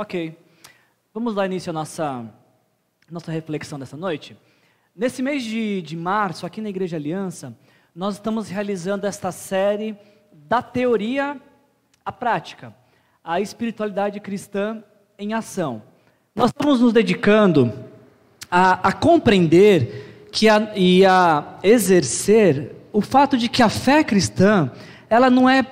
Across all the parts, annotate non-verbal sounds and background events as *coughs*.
Ok. Vamos dar início à nossa, nossa reflexão dessa noite. Nesse mês de, de março, aqui na Igreja Aliança, nós estamos realizando esta série da teoria à prática, a espiritualidade cristã em ação. Nós estamos nos dedicando a, a compreender que a, e a exercer o fato de que a fé cristã ela não é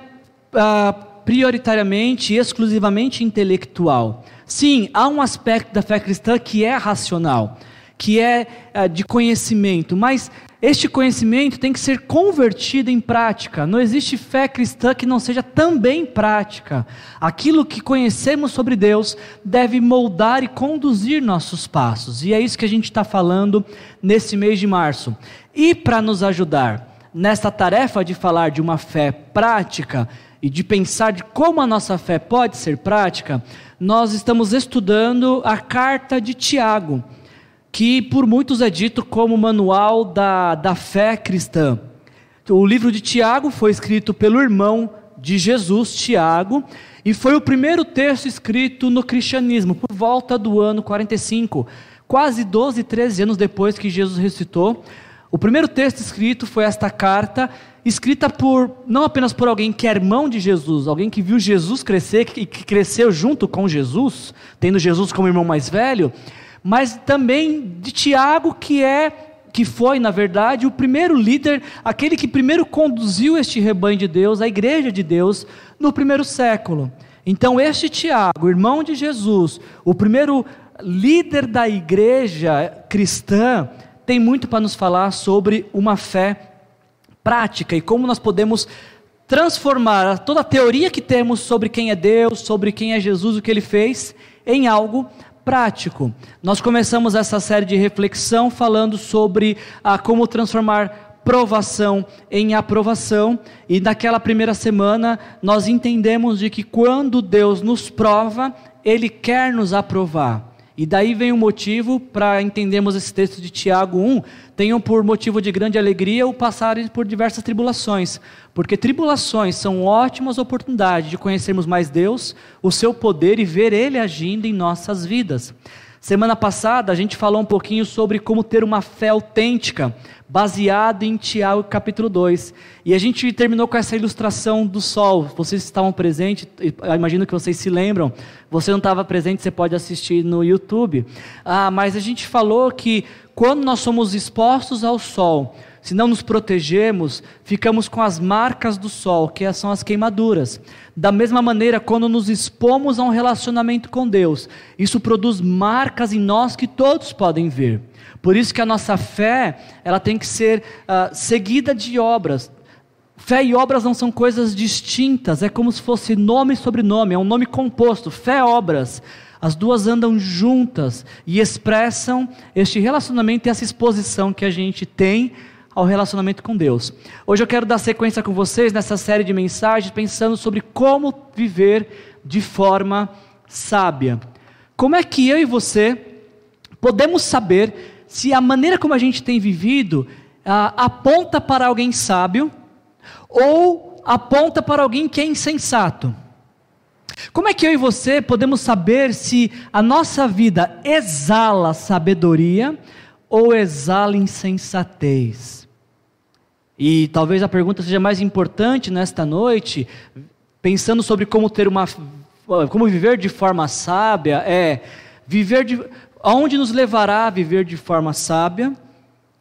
ah, prioritariamente e exclusivamente intelectual. Sim, há um aspecto da fé cristã que é racional, que é uh, de conhecimento, mas este conhecimento tem que ser convertido em prática. Não existe fé cristã que não seja também prática. Aquilo que conhecemos sobre Deus deve moldar e conduzir nossos passos. E é isso que a gente está falando nesse mês de março. E para nos ajudar nesta tarefa de falar de uma fé prática, e de pensar de como a nossa fé pode ser prática, nós estamos estudando a carta de Tiago, que por muitos é dito como manual da, da fé cristã. O livro de Tiago foi escrito pelo irmão de Jesus, Tiago, e foi o primeiro texto escrito no cristianismo, por volta do ano 45, quase 12, 13 anos depois que Jesus ressuscitou. O primeiro texto escrito foi esta carta, escrita por não apenas por alguém que é irmão de Jesus, alguém que viu Jesus crescer e que cresceu junto com Jesus, tendo Jesus como irmão mais velho, mas também de Tiago, que é que foi, na verdade, o primeiro líder, aquele que primeiro conduziu este rebanho de Deus, a igreja de Deus, no primeiro século. Então, este Tiago, irmão de Jesus, o primeiro líder da igreja cristã, tem muito para nos falar sobre uma fé prática e como nós podemos transformar toda a teoria que temos sobre quem é Deus, sobre quem é Jesus, o que ele fez, em algo prático. Nós começamos essa série de reflexão falando sobre ah, como transformar provação em aprovação, e naquela primeira semana nós entendemos de que quando Deus nos prova, ele quer nos aprovar. E daí vem o motivo para entendermos esse texto de Tiago 1, tenham por motivo de grande alegria o passarem por diversas tribulações, porque tribulações são ótimas oportunidades de conhecermos mais Deus, o seu poder e ver Ele agindo em nossas vidas. Semana passada a gente falou um pouquinho sobre como ter uma fé autêntica, baseada em Tiago capítulo 2. E a gente terminou com essa ilustração do sol. Vocês estavam presentes, imagino que vocês se lembram. Você não estava presente, você pode assistir no YouTube. Ah, mas a gente falou que quando nós somos expostos ao sol, se não nos protegermos, ficamos com as marcas do sol, que são as queimaduras. Da mesma maneira, quando nos expomos a um relacionamento com Deus, isso produz marcas em nós que todos podem ver. Por isso que a nossa fé, ela tem que ser uh, seguida de obras. Fé e obras não são coisas distintas, é como se fosse nome e sobrenome, é um nome composto. Fé e obras. As duas andam juntas e expressam este relacionamento e essa exposição que a gente tem ao relacionamento com Deus. Hoje eu quero dar sequência com vocês nessa série de mensagens pensando sobre como viver de forma sábia. Como é que eu e você podemos saber se a maneira como a gente tem vivido ah, aponta para alguém sábio ou aponta para alguém que é insensato? Como é que eu e você podemos saber se a nossa vida exala sabedoria ou exala insensatez? E talvez a pergunta seja mais importante nesta noite, pensando sobre como ter uma como viver de forma sábia, é viver de aonde nos levará a viver de forma sábia?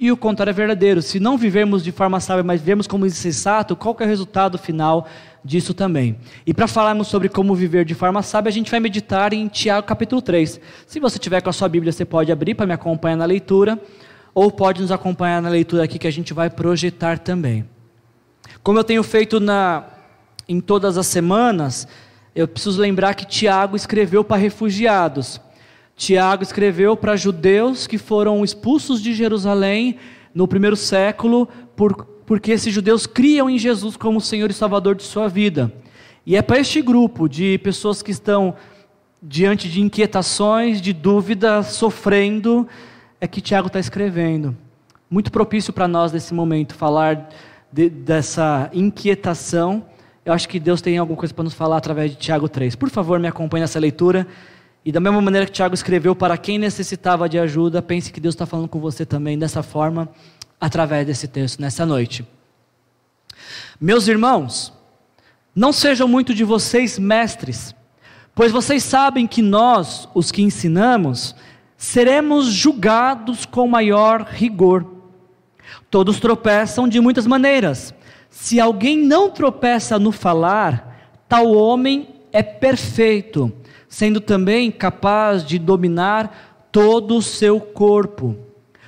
E o contrário é verdadeiro. Se não vivermos de forma sábia, mas vivemos como insensato, qual é o resultado final disso também? E para falarmos sobre como viver de forma sábia, a gente vai meditar em Tiago capítulo 3. Se você tiver com a sua Bíblia, você pode abrir para me acompanhar na leitura ou pode nos acompanhar na leitura aqui que a gente vai projetar também. Como eu tenho feito na, em todas as semanas, eu preciso lembrar que Tiago escreveu para refugiados. Tiago escreveu para judeus que foram expulsos de Jerusalém no primeiro século, por, porque esses judeus criam em Jesus como Senhor e Salvador de sua vida. E é para este grupo de pessoas que estão diante de inquietações, de dúvidas, sofrendo, é que Tiago está escrevendo. Muito propício para nós nesse momento falar de, dessa inquietação. Eu acho que Deus tem alguma coisa para nos falar através de Tiago 3. Por favor, me acompanhe nessa leitura E da mesma maneira que Tiago escreveu para quem necessitava de ajuda, pense que Deus está falando com você também dessa forma, através desse texto, nessa noite. Meus irmãos, não sejam muito de vocês mestres, pois vocês sabem que nós, os que ensinamos, seremos julgados com maior rigor. Todos tropeçam de muitas maneiras. Se alguém não tropeça no falar, tal homem é perfeito, sendo também capaz de dominar todo o seu corpo.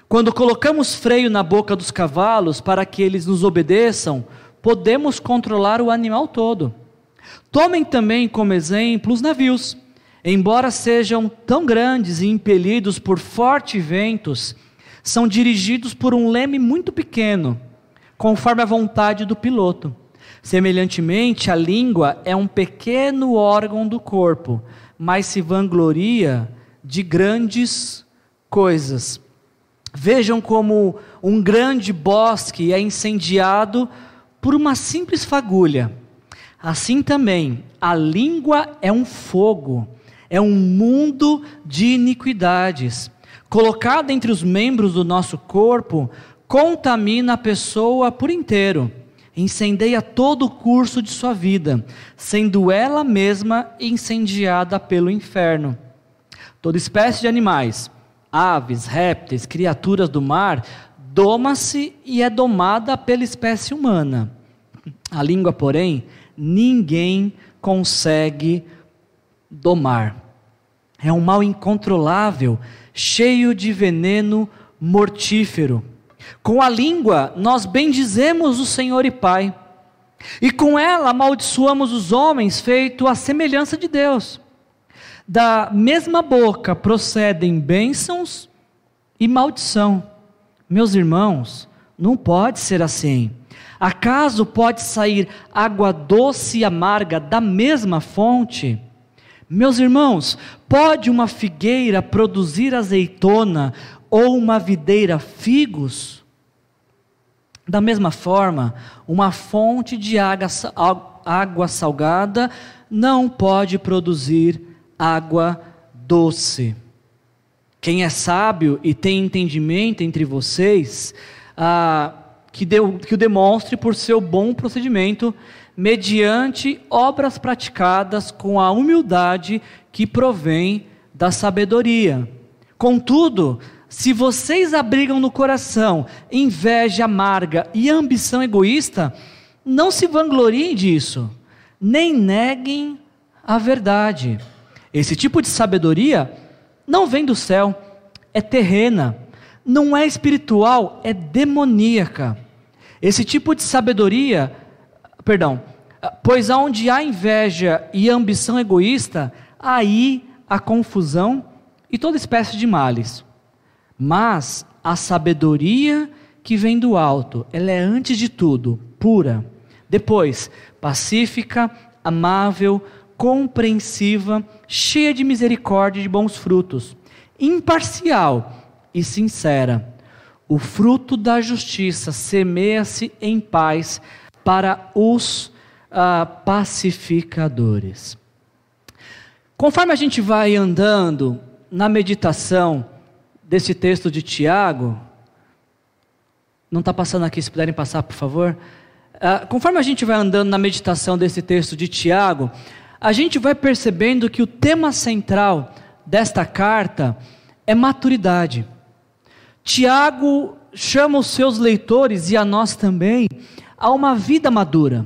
Quando colocamos freio na boca dos cavalos para que eles nos obedeçam, podemos controlar o animal todo. Tomem também como exemplo os navios. Embora sejam tão grandes e impelidos por fortes ventos, são dirigidos por um leme muito pequeno, conforme a vontade do piloto. Semelhantemente, a língua é um pequeno órgão do corpo, mas se vangloria de grandes coisas. Vejam como um grande bosque é incendiado por uma simples fagulha. Assim também, a língua é um fogo, é um mundo de iniquidades. Colocada entre os membros do nosso corpo, contamina a pessoa por inteiro incendeia todo o curso de sua vida, sendo ela mesma incendiada pelo inferno. Toda espécie de animais, aves, répteis, criaturas do mar, doma-se e é domada pela espécie humana. A língua, porém, ninguém consegue domar. É um mal incontrolável, cheio de veneno mortífero. Com a língua nós bendizemos o Senhor e Pai, e com ela amaldiçoamos os homens feito à semelhança de Deus. Da mesma boca procedem bênçãos e maldição. Meus irmãos, não pode ser assim. Acaso pode sair água doce e amarga da mesma fonte? Meus irmãos, pode uma figueira produzir azeitona ou uma videira figos? Da mesma forma, uma fonte de água, água salgada não pode produzir água doce. Quem é sábio e tem entendimento entre vocês, ah, que, deu, que o demonstre por seu bom procedimento, mediante obras praticadas com a humildade que provém da sabedoria. Contudo, se vocês abrigam no coração inveja amarga e ambição egoísta, não se vangloriem disso, nem neguem a verdade. Esse tipo de sabedoria não vem do céu, é terrena, não é espiritual, é demoníaca. Esse tipo de sabedoria, perdão, pois onde há inveja e ambição egoísta, aí há confusão e toda espécie de males. Mas a sabedoria que vem do alto, ela é antes de tudo pura. Depois, pacífica, amável, compreensiva, cheia de misericórdia e de bons frutos, imparcial e sincera. O fruto da justiça semeia-se em paz para os uh, pacificadores. Conforme a gente vai andando na meditação, desse texto de Tiago, não está passando aqui, se puderem passar, por favor. Uh, conforme a gente vai andando na meditação desse texto de Tiago, a gente vai percebendo que o tema central desta carta é maturidade. Tiago chama os seus leitores e a nós também a uma vida madura,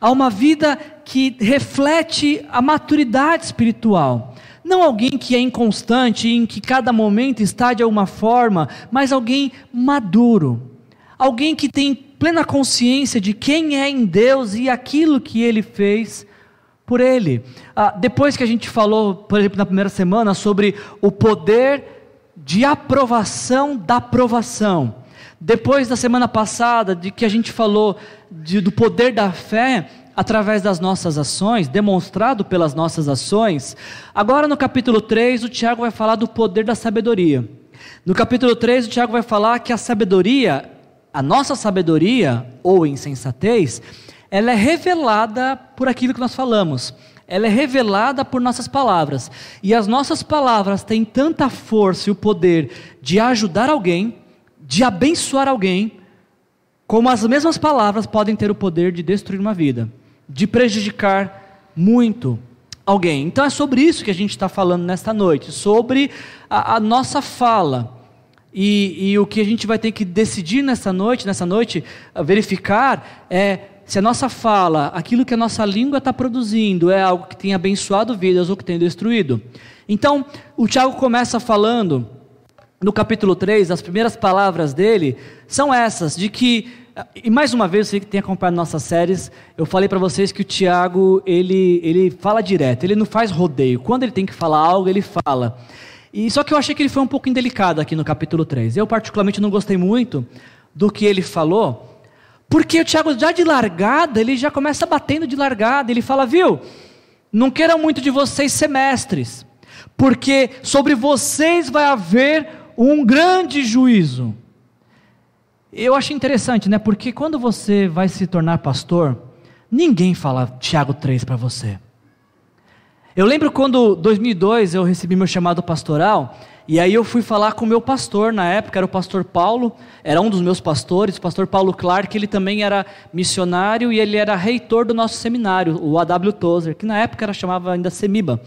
a uma vida que reflete a maturidade espiritual. Não alguém que é inconstante, em que cada momento está de alguma forma, mas alguém maduro. Alguém que tem plena consciência de quem é em Deus e aquilo que ele fez por ele. Ah, depois que a gente falou, por exemplo, na primeira semana, sobre o poder de aprovação da aprovação. Depois da semana passada, de que a gente falou de, do poder da fé, através das nossas ações, demonstrado pelas nossas ações. Agora no capítulo 3, o Tiago vai falar do poder da sabedoria. No capítulo 3, o Tiago vai falar que a sabedoria, a nossa sabedoria, ou insensatez, ela é revelada por aquilo que nós falamos. ela é revelada por nossas palavras. E as nossas palavras têm tanta força e o poder de ajudar alguém, de abençoar alguém, como as mesmas palavras podem ter o poder de destruir uma vida, de prejudicar muito alguém. Então é sobre isso que a gente está falando nesta noite, sobre a, a nossa fala. E, e, o que a gente vai ter que decidir nessa noite, nessa noite, verificar é se a nossa fala, aquilo que a nossa língua está produzindo, é algo que tem abençoado vidas ou que tem destruído. Então, o Tiago começa falando, no capítulo 3, as primeiras palavras dele são essas, de que e mais uma vez, você que tem acompanhado nossas séries, eu falei para vocês que o Tiago, ele, ele fala direto, ele não faz rodeio. Quando ele tem que falar algo, ele fala. E só que eu achei que ele foi um pouco indelicado aqui no capítulo 3. Eu particularmente não gostei muito do que ele falou, porque o Tiago já de largada, ele já começa batendo de largada, ele fala, viu? Não queiram muito de vocês semestres, porque sobre vocês vai haver um grande juízo. Eu achei interessante, né? Porque quando você vai se tornar pastor, ninguém fala Tiago 3 para você. Eu lembro quando, 2002, eu recebi meu chamado pastoral, e aí eu fui falar com o meu pastor, na época era o pastor Paulo, era um dos meus pastores, o pastor Paulo Clark, ele também era missionário e ele era reitor do nosso seminário, o A.W. Tozer, que na época era chamava ainda Semiba.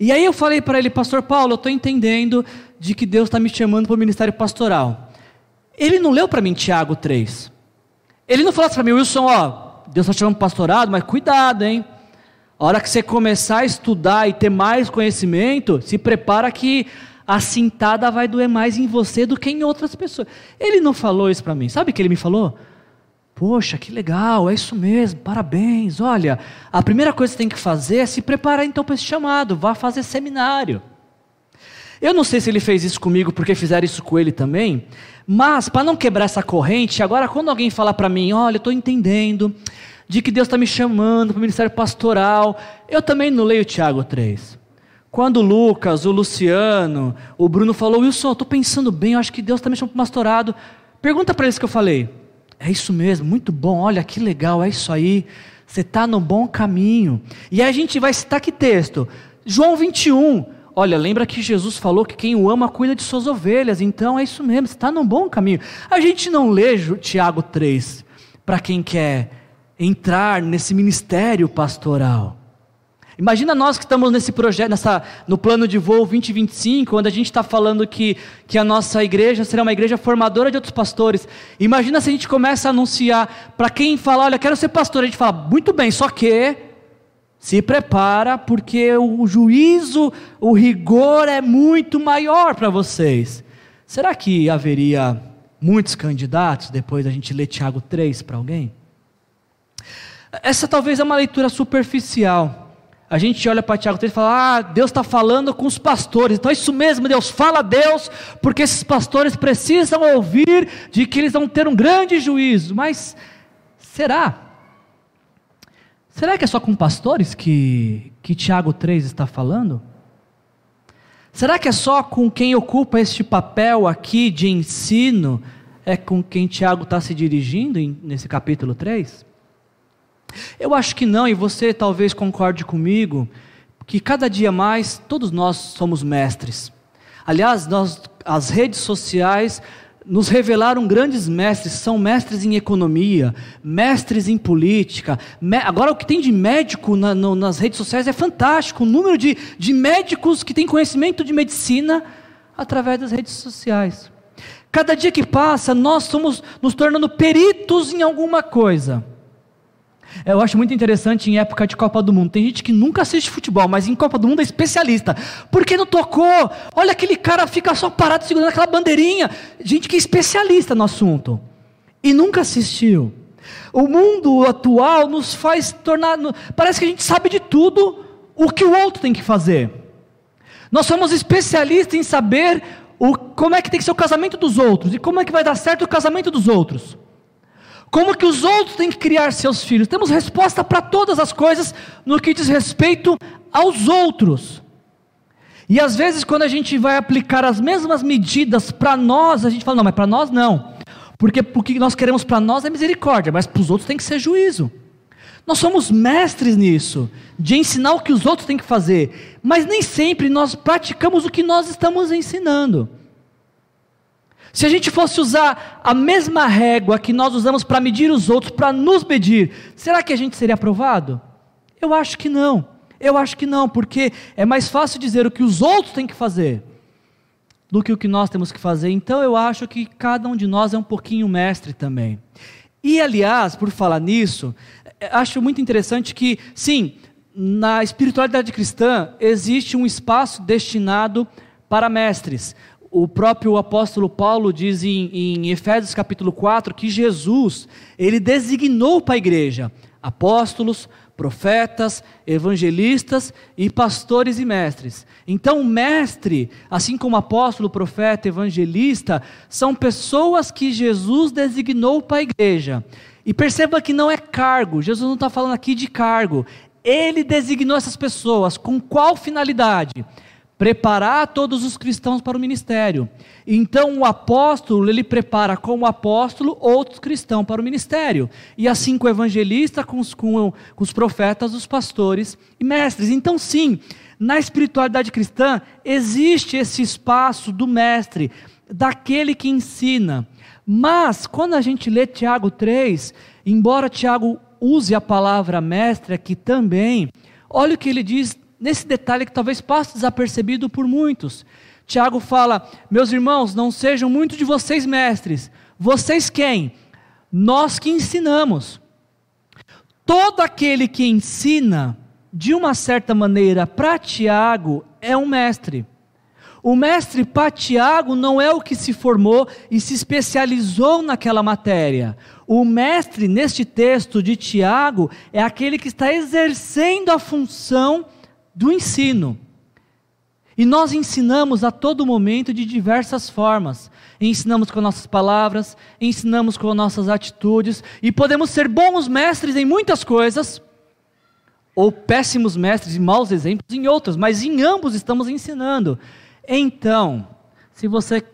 E aí eu falei para ele, pastor Paulo, eu estou entendendo de que Deus está me chamando para o ministério pastoral. Ele não leu para mim Tiago 3. Ele não falou assim para mim, Wilson, ó, Deus está chamando pastorado, mas cuidado, hein? A hora que você começar a estudar e ter mais conhecimento, se prepara que a cintada vai doer mais em você do que em outras pessoas. Ele não falou isso para mim. Sabe o que ele me falou? Poxa, que legal, é isso mesmo, parabéns. Olha, a primeira coisa que você tem que fazer é se preparar então para esse chamado, vá fazer seminário. Eu não sei se ele fez isso comigo porque fizeram isso com ele também, mas para não quebrar essa corrente, agora quando alguém falar para mim, olha, eu estou entendendo de que Deus está me chamando para o ministério pastoral, eu também não leio Tiago 3. Quando o Lucas, o Luciano, o Bruno falou, Wilson, estou pensando bem, eu acho que Deus está me chamando para o pastorado. Pergunta para eles que eu falei. É isso mesmo, muito bom, olha que legal, é isso aí. Você está no bom caminho. E aí a gente vai citar que texto? João 21. Olha, lembra que Jesus falou que quem o ama cuida de suas ovelhas, então é isso mesmo, está num bom caminho. A gente não lê Tiago 3 para quem quer entrar nesse ministério pastoral. Imagina nós que estamos nesse projeto, nessa, no plano de voo 2025, onde a gente está falando que, que a nossa igreja será uma igreja formadora de outros pastores. Imagina se a gente começa a anunciar para quem fala, olha, quero ser pastor, a gente fala, muito bem, só que se prepara, porque o juízo, o rigor é muito maior para vocês. Será que haveria muitos candidatos depois da gente ler Tiago 3 para alguém? Essa talvez é uma leitura superficial. A gente olha para Tiago 3 e fala: Ah, Deus está falando com os pastores. Então é isso mesmo, Deus fala a Deus, porque esses pastores precisam ouvir de que eles vão ter um grande juízo. Mas será? Será que é só com pastores que, que Tiago 3 está falando? Será que é só com quem ocupa este papel aqui de ensino, é com quem Tiago está se dirigindo em, nesse capítulo 3? Eu acho que não, e você talvez concorde comigo, que cada dia mais todos nós somos mestres. Aliás, nós, as redes sociais nos revelaram grandes mestres, são mestres em economia, mestres em política. Agora, o que tem de médico na, no, nas redes sociais é fantástico. O número de, de médicos que têm conhecimento de medicina através das redes sociais. Cada dia que passa, nós estamos nos tornando peritos em alguma coisa. Eu acho muito interessante em época de Copa do Mundo. Tem gente que nunca assiste futebol, mas em Copa do Mundo é especialista. Por que não tocou? Olha aquele cara fica só parado segurando aquela bandeirinha. Gente que é especialista no assunto e nunca assistiu. O mundo atual nos faz tornar. Parece que a gente sabe de tudo o que o outro tem que fazer. Nós somos especialistas em saber o, como é que tem que ser o casamento dos outros e como é que vai dar certo o casamento dos outros. Como que os outros têm que criar seus filhos? Temos resposta para todas as coisas no que diz respeito aos outros. E às vezes, quando a gente vai aplicar as mesmas medidas para nós, a gente fala, não, mas para nós não. Porque o que nós queremos para nós é misericórdia, mas para os outros tem que ser juízo. Nós somos mestres nisso, de ensinar o que os outros têm que fazer, mas nem sempre nós praticamos o que nós estamos ensinando. Se a gente fosse usar a mesma régua que nós usamos para medir os outros, para nos medir, será que a gente seria aprovado? Eu acho que não. Eu acho que não, porque é mais fácil dizer o que os outros têm que fazer do que o que nós temos que fazer. Então eu acho que cada um de nós é um pouquinho mestre também. E aliás, por falar nisso, acho muito interessante que, sim, na espiritualidade cristã existe um espaço destinado para mestres. O próprio apóstolo Paulo diz em, em Efésios capítulo 4 que Jesus, ele designou para a igreja apóstolos, profetas, evangelistas e pastores e mestres. Então, mestre, assim como apóstolo, profeta, evangelista, são pessoas que Jesus designou para a igreja. E perceba que não é cargo, Jesus não está falando aqui de cargo. Ele designou essas pessoas com qual finalidade? Preparar todos os cristãos para o ministério. Então o apóstolo, ele prepara como apóstolo outros cristãos para o ministério. E assim com o evangelista, com os, com, com os profetas, os pastores e mestres. Então sim, na espiritualidade cristã existe esse espaço do mestre, daquele que ensina. Mas quando a gente lê Tiago 3, embora Tiago use a palavra mestre aqui também, olha o que ele diz nesse detalhe que talvez passe desapercebido por muitos. Tiago fala: Meus irmãos, não sejam muitos de vocês mestres. Vocês quem? Nós que ensinamos. Todo aquele que ensina, de uma certa maneira, para Tiago, é um mestre. O mestre para Tiago não é o que se formou e se especializou naquela matéria. O mestre, neste texto de Tiago, é aquele que está exercendo a função do ensino. E nós ensinamos a todo momento de diversas formas. Ensinamos com nossas palavras, ensinamos com nossas atitudes, e podemos ser bons mestres em muitas coisas, ou péssimos mestres e maus exemplos em outras, mas em ambos estamos ensinando. Então, se você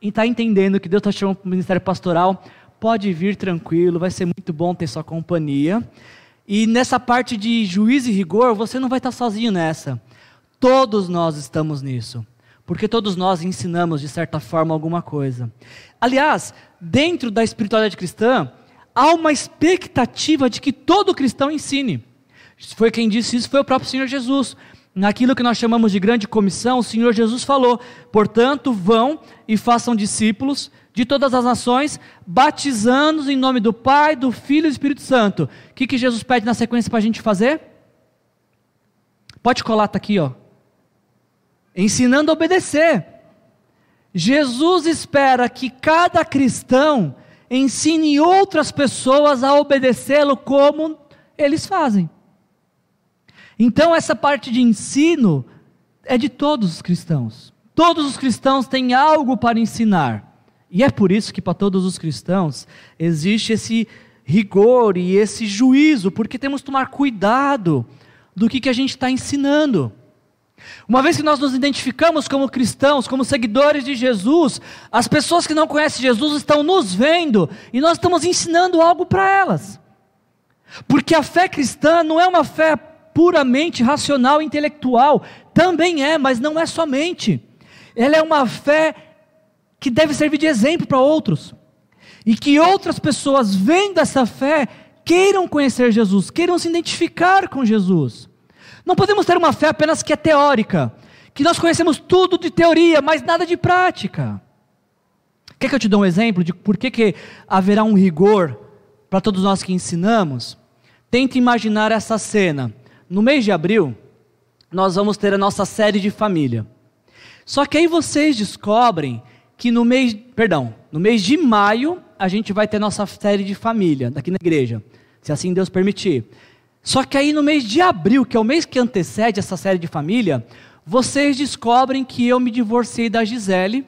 está entendendo que Deus está chamando para o ministério pastoral, pode vir tranquilo, vai ser muito bom ter sua companhia. E nessa parte de juízo e rigor, você não vai estar sozinho nessa. Todos nós estamos nisso. Porque todos nós ensinamos, de certa forma, alguma coisa. Aliás, dentro da espiritualidade cristã, há uma expectativa de que todo cristão ensine. Foi quem disse isso, foi o próprio Senhor Jesus. Naquilo que nós chamamos de grande comissão, o Senhor Jesus falou: portanto, vão e façam discípulos de todas as nações, batizando-os em nome do Pai, do Filho e do Espírito Santo. O que, que Jesus pede na sequência para a gente fazer? Pode colar, está aqui, ó. Ensinando a obedecer. Jesus espera que cada cristão ensine outras pessoas a obedecê-lo como eles fazem. Então, essa parte de ensino é de todos os cristãos. Todos os cristãos têm algo para ensinar. E é por isso que para todos os cristãos existe esse rigor e esse juízo, porque temos que tomar cuidado do que, que a gente está ensinando. Uma vez que nós nos identificamos como cristãos, como seguidores de Jesus, as pessoas que não conhecem Jesus estão nos vendo e nós estamos ensinando algo para elas. Porque a fé cristã não é uma fé puramente racional e intelectual, também é, mas não é somente. Ela é uma fé que deve servir de exemplo para outros. E que outras pessoas, vendo essa fé, queiram conhecer Jesus, queiram se identificar com Jesus. Não podemos ter uma fé apenas que é teórica, que nós conhecemos tudo de teoria, mas nada de prática. Quer que eu te dê um exemplo de por que, que haverá um rigor para todos nós que ensinamos? Tente imaginar essa cena. No mês de abril, nós vamos ter a nossa série de família. Só que aí vocês descobrem que no mês, perdão, no mês de maio a gente vai ter nossa série de família daqui na igreja, se assim Deus permitir. Só que aí no mês de abril, que é o mês que antecede essa série de família, vocês descobrem que eu me divorciei da Gisele.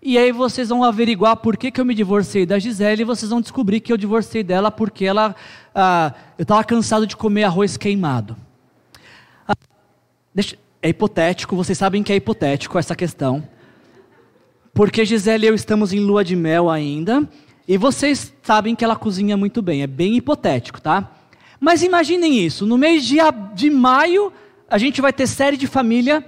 E aí vocês vão averiguar por que, que eu me divorciei da Gisele e vocês vão descobrir que eu divorciei dela porque ela, ah, eu estava cansado de comer arroz queimado. Ah, deixa, é hipotético, vocês sabem que é hipotético essa questão. Porque Gisele e eu estamos em lua de mel ainda, e vocês sabem que ela cozinha muito bem, é bem hipotético, tá? Mas imaginem isso: no mês de, de maio, a gente vai ter série de família,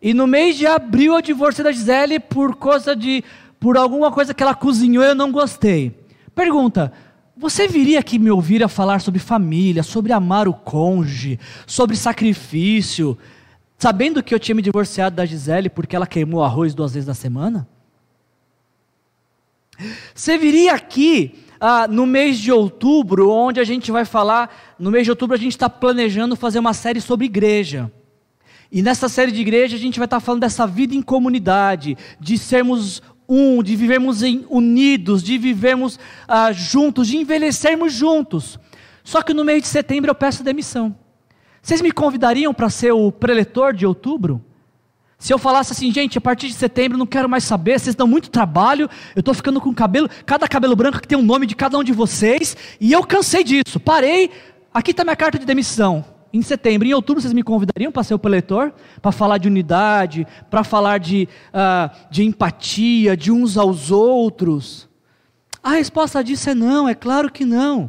e no mês de abril eu divorciei da Gisele por causa de. por alguma coisa que ela cozinhou e eu não gostei. Pergunta: você viria aqui me ouvir a falar sobre família, sobre amar o cônjuge, sobre sacrifício, sabendo que eu tinha me divorciado da Gisele porque ela queimou arroz duas vezes na semana? Você viria aqui ah, no mês de outubro, onde a gente vai falar, no mês de outubro a gente está planejando fazer uma série sobre igreja. E nessa série de igreja a gente vai estar tá falando dessa vida em comunidade, de sermos um, de vivermos em, unidos, de vivermos ah, juntos, de envelhecermos juntos. Só que no mês de setembro eu peço demissão. Vocês me convidariam para ser o preletor de outubro? Se eu falasse assim, gente, a partir de setembro não quero mais saber, vocês dão muito trabalho, eu estou ficando com cabelo, cada cabelo branco que tem um nome de cada um de vocês, e eu cansei disso, parei, aqui está minha carta de demissão. Em setembro, em outubro, vocês me convidariam para ser o preletor? Para falar de unidade, para falar de, uh, de empatia, de uns aos outros? A resposta disso é não, é claro que não.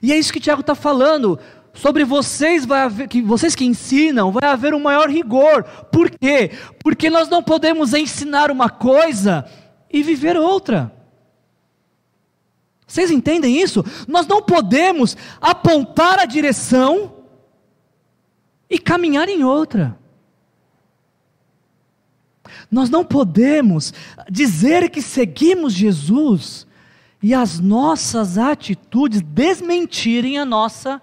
E é isso que Tiago está falando sobre vocês vai haver, que vocês que ensinam, vai haver um maior rigor. Por quê? Porque nós não podemos ensinar uma coisa e viver outra. Vocês entendem isso? Nós não podemos apontar a direção e caminhar em outra. Nós não podemos dizer que seguimos Jesus e as nossas atitudes desmentirem a nossa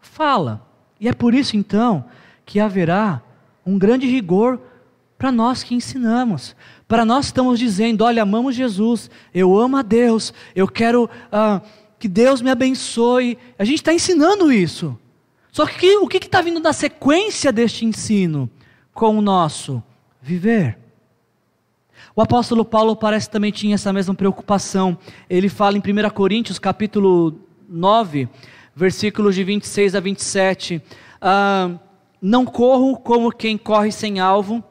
fala. E é por isso então que haverá um grande rigor para nós que ensinamos. Para nós estamos dizendo: olha, amamos Jesus, eu amo a Deus, eu quero ah, que Deus me abençoe. A gente está ensinando isso. Só que o que está vindo na sequência deste ensino com o nosso viver? O apóstolo Paulo parece também tinha essa mesma preocupação. Ele fala em 1 Coríntios capítulo 9, versículos de 26 a 27. Ah, não corro como quem corre sem alvo,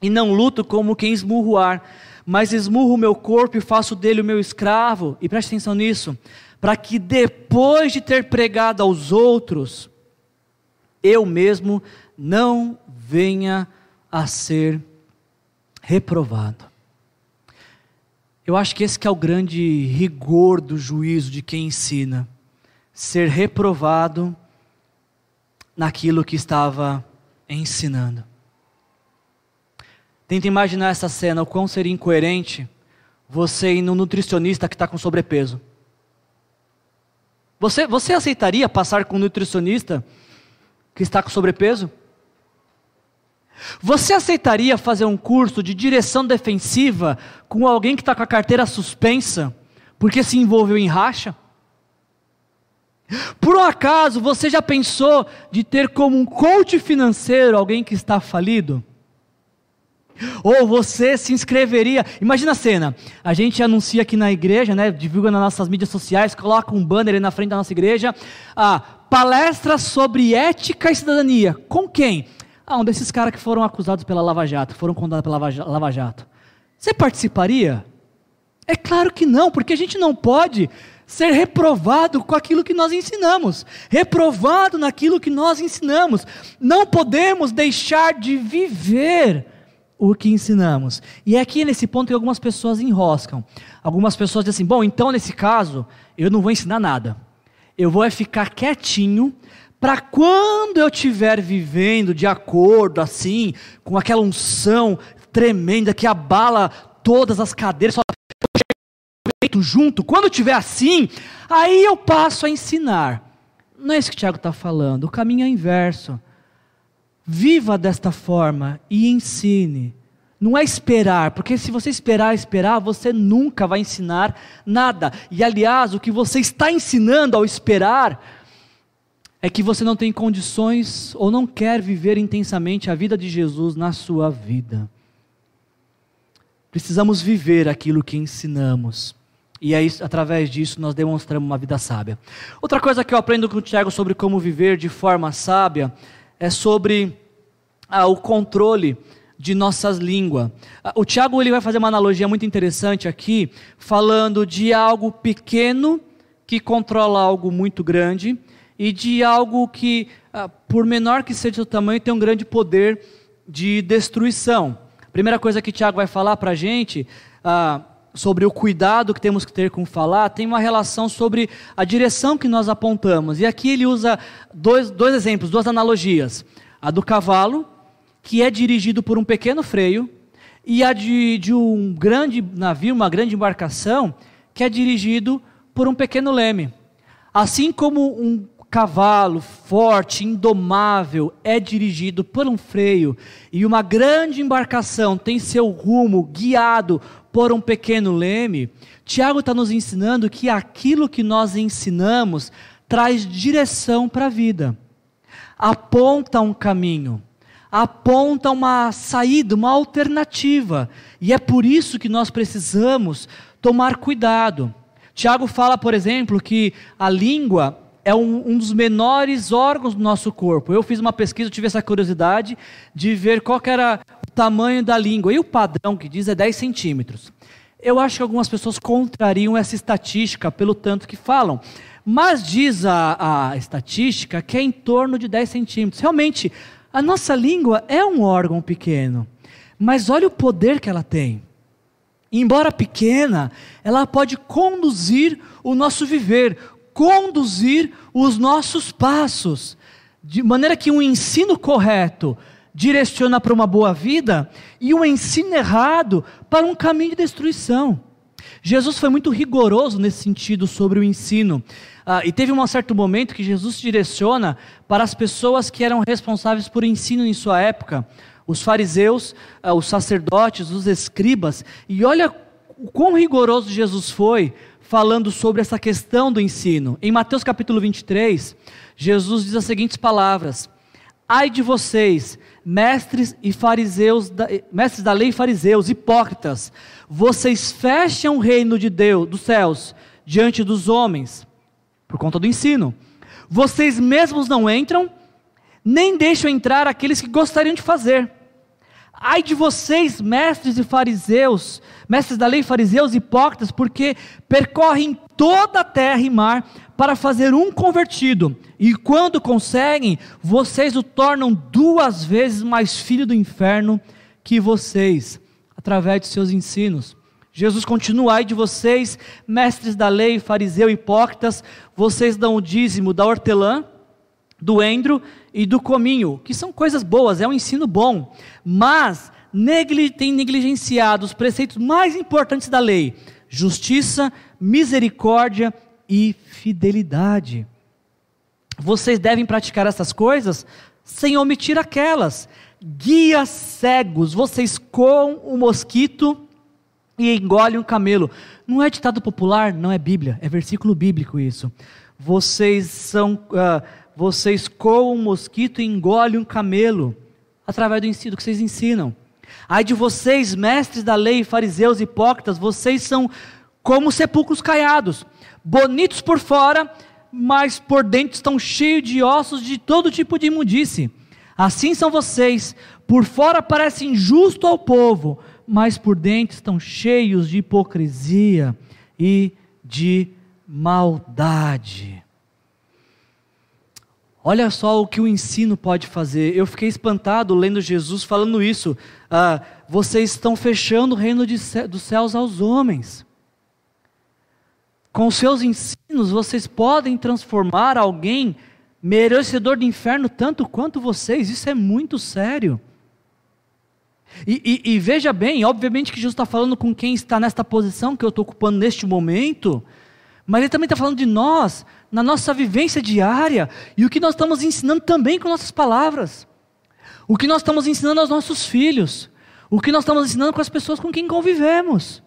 e não luto como quem esmurro o ar, mas esmurro o meu corpo e faço dele o meu escravo. E preste atenção nisso, para que depois de ter pregado aos outros, eu mesmo não venha a ser reprovado. Eu acho que esse que é o grande rigor do juízo de quem ensina ser reprovado naquilo que estava ensinando. Tenta imaginar essa cena, o quão seria incoerente você ir no nutricionista que está com sobrepeso. Você, você aceitaria passar com um nutricionista que está com sobrepeso? Você aceitaria fazer um curso de direção defensiva com alguém que está com a carteira suspensa porque se envolveu em racha? Por um acaso você já pensou de ter como um coach financeiro alguém que está falido? Ou você se inscreveria? Imagina a cena: a gente anuncia aqui na igreja, né, divulga nas nossas mídias sociais, coloca um banner na frente da nossa igreja, a palestra sobre ética e cidadania. Com quem? Ah, um desses caras que foram acusados pela Lava Jato, foram condenados pela Lava Jato. Você participaria? É claro que não, porque a gente não pode ser reprovado com aquilo que nós ensinamos, reprovado naquilo que nós ensinamos. Não podemos deixar de viver o que ensinamos. E é aqui nesse ponto que algumas pessoas enroscam. Algumas pessoas dizem assim: bom, então nesse caso, eu não vou ensinar nada. Eu vou é ficar quietinho para quando eu estiver vivendo de acordo assim, com aquela unção tremenda que abala todas as cadeiras, junto, quando tiver assim, aí eu passo a ensinar. Não é isso que o Tiago está falando, o caminho é inverso. Viva desta forma e ensine. Não é esperar, porque se você esperar, esperar, você nunca vai ensinar nada. E aliás, o que você está ensinando ao esperar é que você não tem condições ou não quer viver intensamente a vida de Jesus na sua vida. Precisamos viver aquilo que ensinamos. E aí, através disso, nós demonstramos uma vida sábia. Outra coisa que eu aprendo com o Tiago sobre como viver de forma sábia é sobre ah, o controle de nossas línguas. Ah, o Tiago ele vai fazer uma analogia muito interessante aqui, falando de algo pequeno que controla algo muito grande e de algo que, ah, por menor que seja o tamanho, tem um grande poder de destruição. Primeira coisa que Tiago vai falar para a gente ah, sobre o cuidado que temos que ter com falar tem uma relação sobre a direção que nós apontamos. E aqui ele usa dois, dois exemplos, duas analogias: a do cavalo, que é dirigido por um pequeno freio, e a de, de um grande navio, uma grande embarcação, que é dirigido por um pequeno leme. Assim como um cavalo forte, indomável, é dirigido por um freio, e uma grande embarcação tem seu rumo guiado por um pequeno leme, Tiago está nos ensinando que aquilo que nós ensinamos traz direção para a vida, aponta um caminho, aponta uma saída, uma alternativa, e é por isso que nós precisamos tomar cuidado. Tiago fala, por exemplo, que a língua é um, um, dos menores órgãos do nosso corpo. Eu fiz uma pesquisa, tive essa curiosidade de ver qual era tamanho da língua. E o padrão que diz é 10 centímetros. Eu acho que algumas pessoas contrariam essa estatística pelo tanto que falam. Mas diz a, a estatística que é em torno de 10 centímetros. Realmente, a nossa língua é um órgão pequeno. Mas olha o poder que ela tem. Embora pequena, ela pode conduzir o nosso viver, conduzir os nossos passos, de maneira que um ensino correto direciona para uma boa vida e um ensino errado para um caminho de destruição. Jesus foi muito rigoroso nesse sentido sobre o ensino. Ah, e teve um certo momento que Jesus direciona para as pessoas que eram responsáveis por ensino em sua época os fariseus, ah, os sacerdotes, os escribas, e olha o quão rigoroso Jesus foi falando sobre essa questão do ensino. Em Mateus capítulo 23, Jesus diz as seguintes palavras: Ai de vocês, mestres e fariseus, mestres da lei e fariseus, hipócritas, vocês fecham o reino de Deus, dos céus, diante dos homens, por conta do ensino. Vocês mesmos não entram, nem deixam entrar aqueles que gostariam de fazer. Ai de vocês, mestres e fariseus, mestres da lei, fariseus hipócritas, porque percorrem toda a terra e mar para fazer um convertido, e quando conseguem, vocês o tornam duas vezes mais filho do inferno que vocês, através de seus ensinos. Jesus continua, ai de vocês, mestres da lei, fariseu hipócritas, vocês dão o dízimo da hortelã, do endro e do cominho, que são coisas boas, é um ensino bom, mas negli tem negligenciado os preceitos mais importantes da lei: justiça, misericórdia e fidelidade. Vocês devem praticar essas coisas sem omitir aquelas. Guias cegos, vocês com o mosquito e engolem um camelo. Não é ditado popular, não é Bíblia, é versículo bíblico isso. Vocês são. Uh, vocês coam um mosquito e engolem um camelo, através do ensino que vocês ensinam. Ai de vocês, mestres da lei, fariseus hipócritas, vocês são como sepulcros caiados, bonitos por fora, mas por dentro estão cheios de ossos de todo tipo de imundície. Assim são vocês, por fora parecem justo ao povo, mas por dentro estão cheios de hipocrisia e de maldade. Olha só o que o ensino pode fazer. Eu fiquei espantado lendo Jesus falando isso. Ah, vocês estão fechando o reino de, dos céus aos homens. Com seus ensinos, vocês podem transformar alguém merecedor do inferno tanto quanto vocês. Isso é muito sério. E, e, e veja bem, obviamente que Jesus está falando com quem está nesta posição que eu estou ocupando neste momento. Mas ele também está falando de nós, na nossa vivência diária, e o que nós estamos ensinando também com nossas palavras. O que nós estamos ensinando aos nossos filhos. O que nós estamos ensinando com as pessoas com quem convivemos.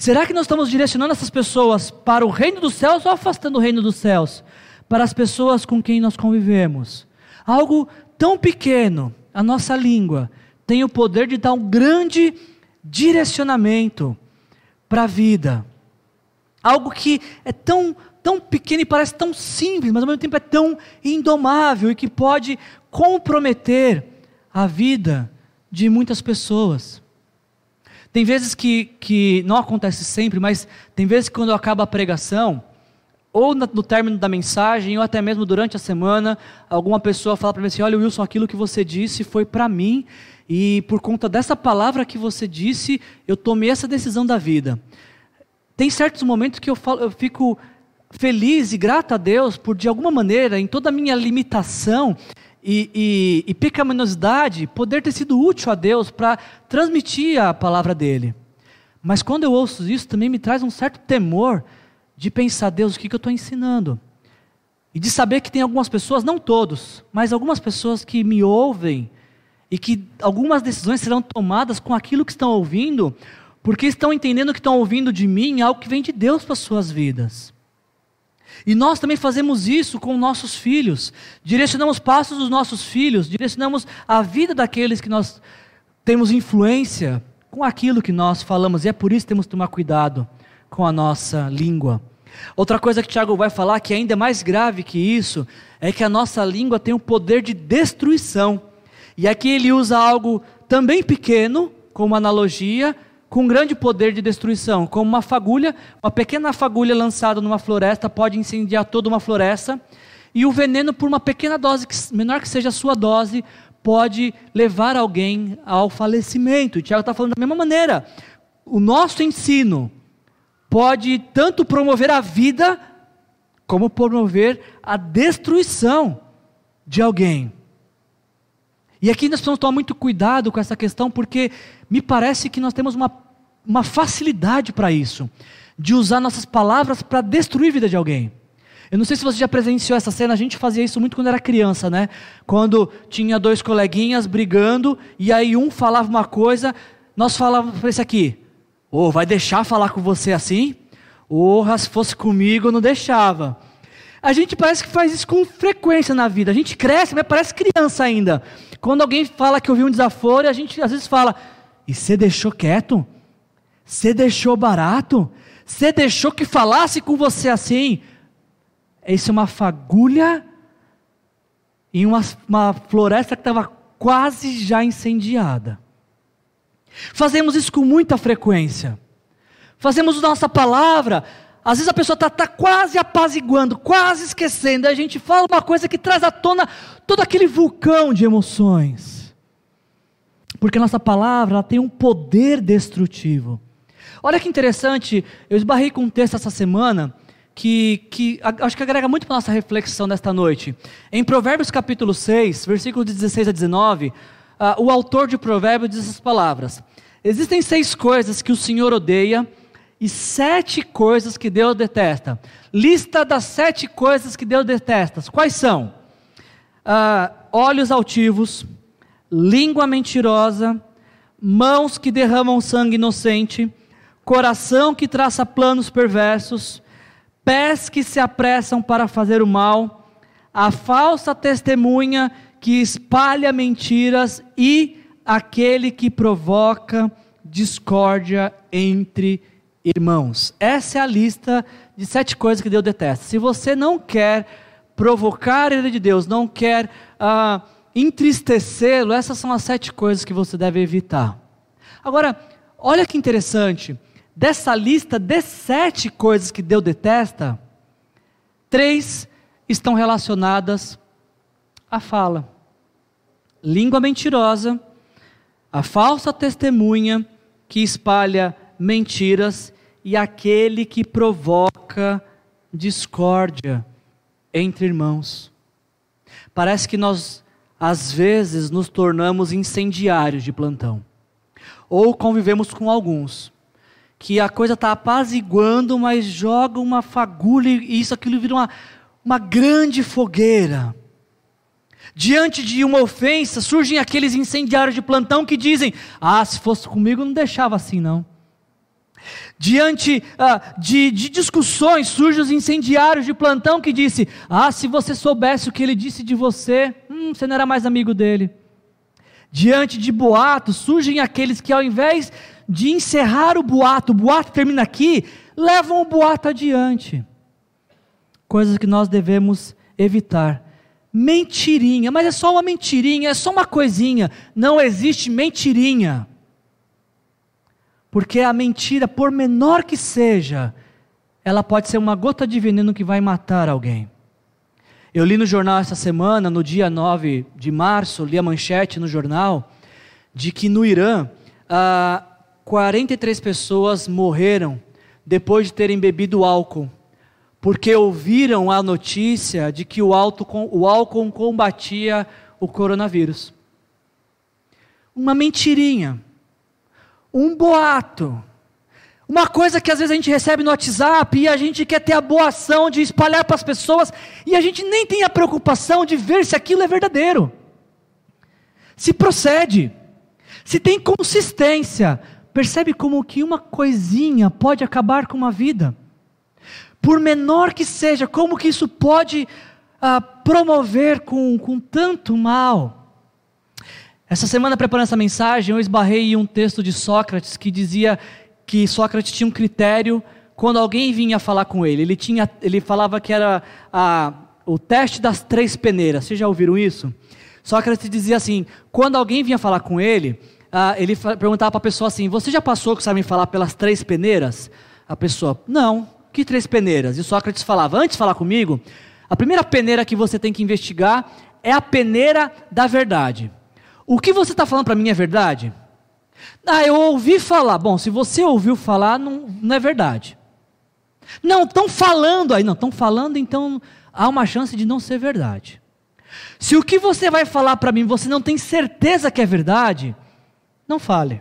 Será que nós estamos direcionando essas pessoas para o reino dos céus ou afastando o reino dos céus? Para as pessoas com quem nós convivemos. Algo tão pequeno, a nossa língua, tem o poder de dar um grande direcionamento para a vida. Algo que é tão, tão pequeno e parece tão simples, mas ao mesmo tempo é tão indomável e que pode comprometer a vida de muitas pessoas. Tem vezes que, que não acontece sempre, mas tem vezes que quando acaba a pregação, ou no término da mensagem, ou até mesmo durante a semana, alguma pessoa fala para mim assim: Olha, Wilson, aquilo que você disse foi para mim, e por conta dessa palavra que você disse, eu tomei essa decisão da vida. Tem certos momentos que eu, falo, eu fico feliz e grato a Deus por, de alguma maneira, em toda a minha limitação e, e, e pecaminosidade, poder ter sido útil a Deus para transmitir a palavra dele. Mas quando eu ouço isso, também me traz um certo temor de pensar, Deus, o que, que eu estou ensinando? E de saber que tem algumas pessoas, não todos, mas algumas pessoas que me ouvem e que algumas decisões serão tomadas com aquilo que estão ouvindo, porque estão entendendo que estão ouvindo de mim algo que vem de Deus para as suas vidas. E nós também fazemos isso com nossos filhos. Direcionamos passos dos nossos filhos, direcionamos a vida daqueles que nós temos influência com aquilo que nós falamos. E é por isso que temos que tomar cuidado com a nossa língua. Outra coisa que Tiago vai falar, que é ainda mais grave que isso, é que a nossa língua tem o poder de destruição. E aqui ele usa algo também pequeno, como analogia, com grande poder de destruição, como uma fagulha, uma pequena fagulha lançada numa floresta pode incendiar toda uma floresta, e o veneno, por uma pequena dose, menor que seja a sua dose, pode levar alguém ao falecimento. E Tiago está falando da mesma maneira. O nosso ensino, pode tanto promover a vida, como promover a destruição de alguém. E aqui nós precisamos tomar muito cuidado com essa questão, porque me parece que nós temos uma, uma facilidade para isso, de usar nossas palavras para destruir a vida de alguém. Eu não sei se você já presenciou essa cena, a gente fazia isso muito quando era criança, né? Quando tinha dois coleguinhas brigando, e aí um falava uma coisa, nós falávamos para esse aqui, Ô, oh, vai deixar falar com você assim? Porra, se fosse comigo, não deixava. A gente parece que faz isso com frequência na vida. A gente cresce, mas parece criança ainda. Quando alguém fala que ouviu um desaforo, a gente às vezes fala: E você deixou quieto? Você deixou barato? Você deixou que falasse com você assim? Isso é uma fagulha em uma, uma floresta que estava quase já incendiada. Fazemos isso com muita frequência. Fazemos nossa palavra. Às vezes a pessoa está tá quase apaziguando, quase esquecendo. A gente fala uma coisa que traz à tona todo aquele vulcão de emoções. Porque a nossa palavra ela tem um poder destrutivo. Olha que interessante, eu esbarrei com um texto essa semana que, que acho que agrega muito para a nossa reflexão desta noite. Em Provérbios capítulo 6, versículos 16 a 19, uh, o autor de Provérbios diz essas palavras: Existem seis coisas que o Senhor odeia e sete coisas que Deus detesta. Lista das sete coisas que Deus detesta. Quais são? Uh, olhos altivos, língua mentirosa, mãos que derramam sangue inocente, coração que traça planos perversos, pés que se apressam para fazer o mal, a falsa testemunha que espalha mentiras e aquele que provoca discórdia entre irmãos. Essa é a lista de sete coisas que Deus detesta. Se você não quer provocar a ira de Deus, não quer ah, entristecê-lo, essas são as sete coisas que você deve evitar. Agora, olha que interessante. Dessa lista de sete coisas que Deus detesta, três estão relacionadas a fala. Língua mentirosa, a falsa testemunha que espalha mentiras e aquele que provoca discórdia entre irmãos. Parece que nós, às vezes, nos tornamos incendiários de plantão. Ou convivemos com alguns, que a coisa está apaziguando, mas joga uma fagulha e isso, aquilo vira uma, uma grande fogueira. Diante de uma ofensa, surgem aqueles incendiários de plantão que dizem: Ah, se fosse comigo, não deixava assim, não. Diante ah, de, de, discussões, surgem os incendiários de plantão que disse: Ah, se você soubesse o que ele disse de você, hum, você não era mais amigo dele. Diante de boatos, surgem aqueles que, ao invés de encerrar o boato, o boato termina aqui, levam o boato adiante. Coisas que nós devemos evitar mentirinha, mas é só uma mentirinha, é só uma coisinha. Não existe mentirinha. Porque a mentira, por menor que seja, ela pode ser uma gota de veneno que vai matar alguém. Eu li no jornal essa semana, no dia 9 de março, li a manchete no jornal, de que no Irã, ah, 43 pessoas morreram depois de terem bebido álcool, porque ouviram a notícia de que o, o álcool combatia o coronavírus. Uma mentirinha, um boato, uma coisa que às vezes a gente recebe no WhatsApp e a gente quer ter a boa ação de espalhar para as pessoas e a gente nem tem a preocupação de ver se aquilo é verdadeiro. Se procede, se tem consistência, percebe como que uma coisinha pode acabar com uma vida. Por menor que seja, como que isso pode ah, promover com, com tanto mal. Essa semana, preparando essa mensagem, eu esbarrei em um texto de Sócrates que dizia que Sócrates tinha um critério quando alguém vinha falar com ele. Ele, tinha, ele falava que era a, o teste das três peneiras. Vocês já ouviram isso? Sócrates dizia assim: quando alguém vinha falar com ele, ah, ele perguntava para a pessoa assim: Você já passou que sabe falar pelas três peneiras? A pessoa: Não. Que três peneiras? E Sócrates falava: Antes de falar comigo, a primeira peneira que você tem que investigar é a peneira da verdade. O que você está falando para mim é verdade? Ah, eu ouvi falar. Bom, se você ouviu falar, não, não é verdade. Não, estão falando aí. Não, estão falando, então há uma chance de não ser verdade. Se o que você vai falar para mim você não tem certeza que é verdade, não fale.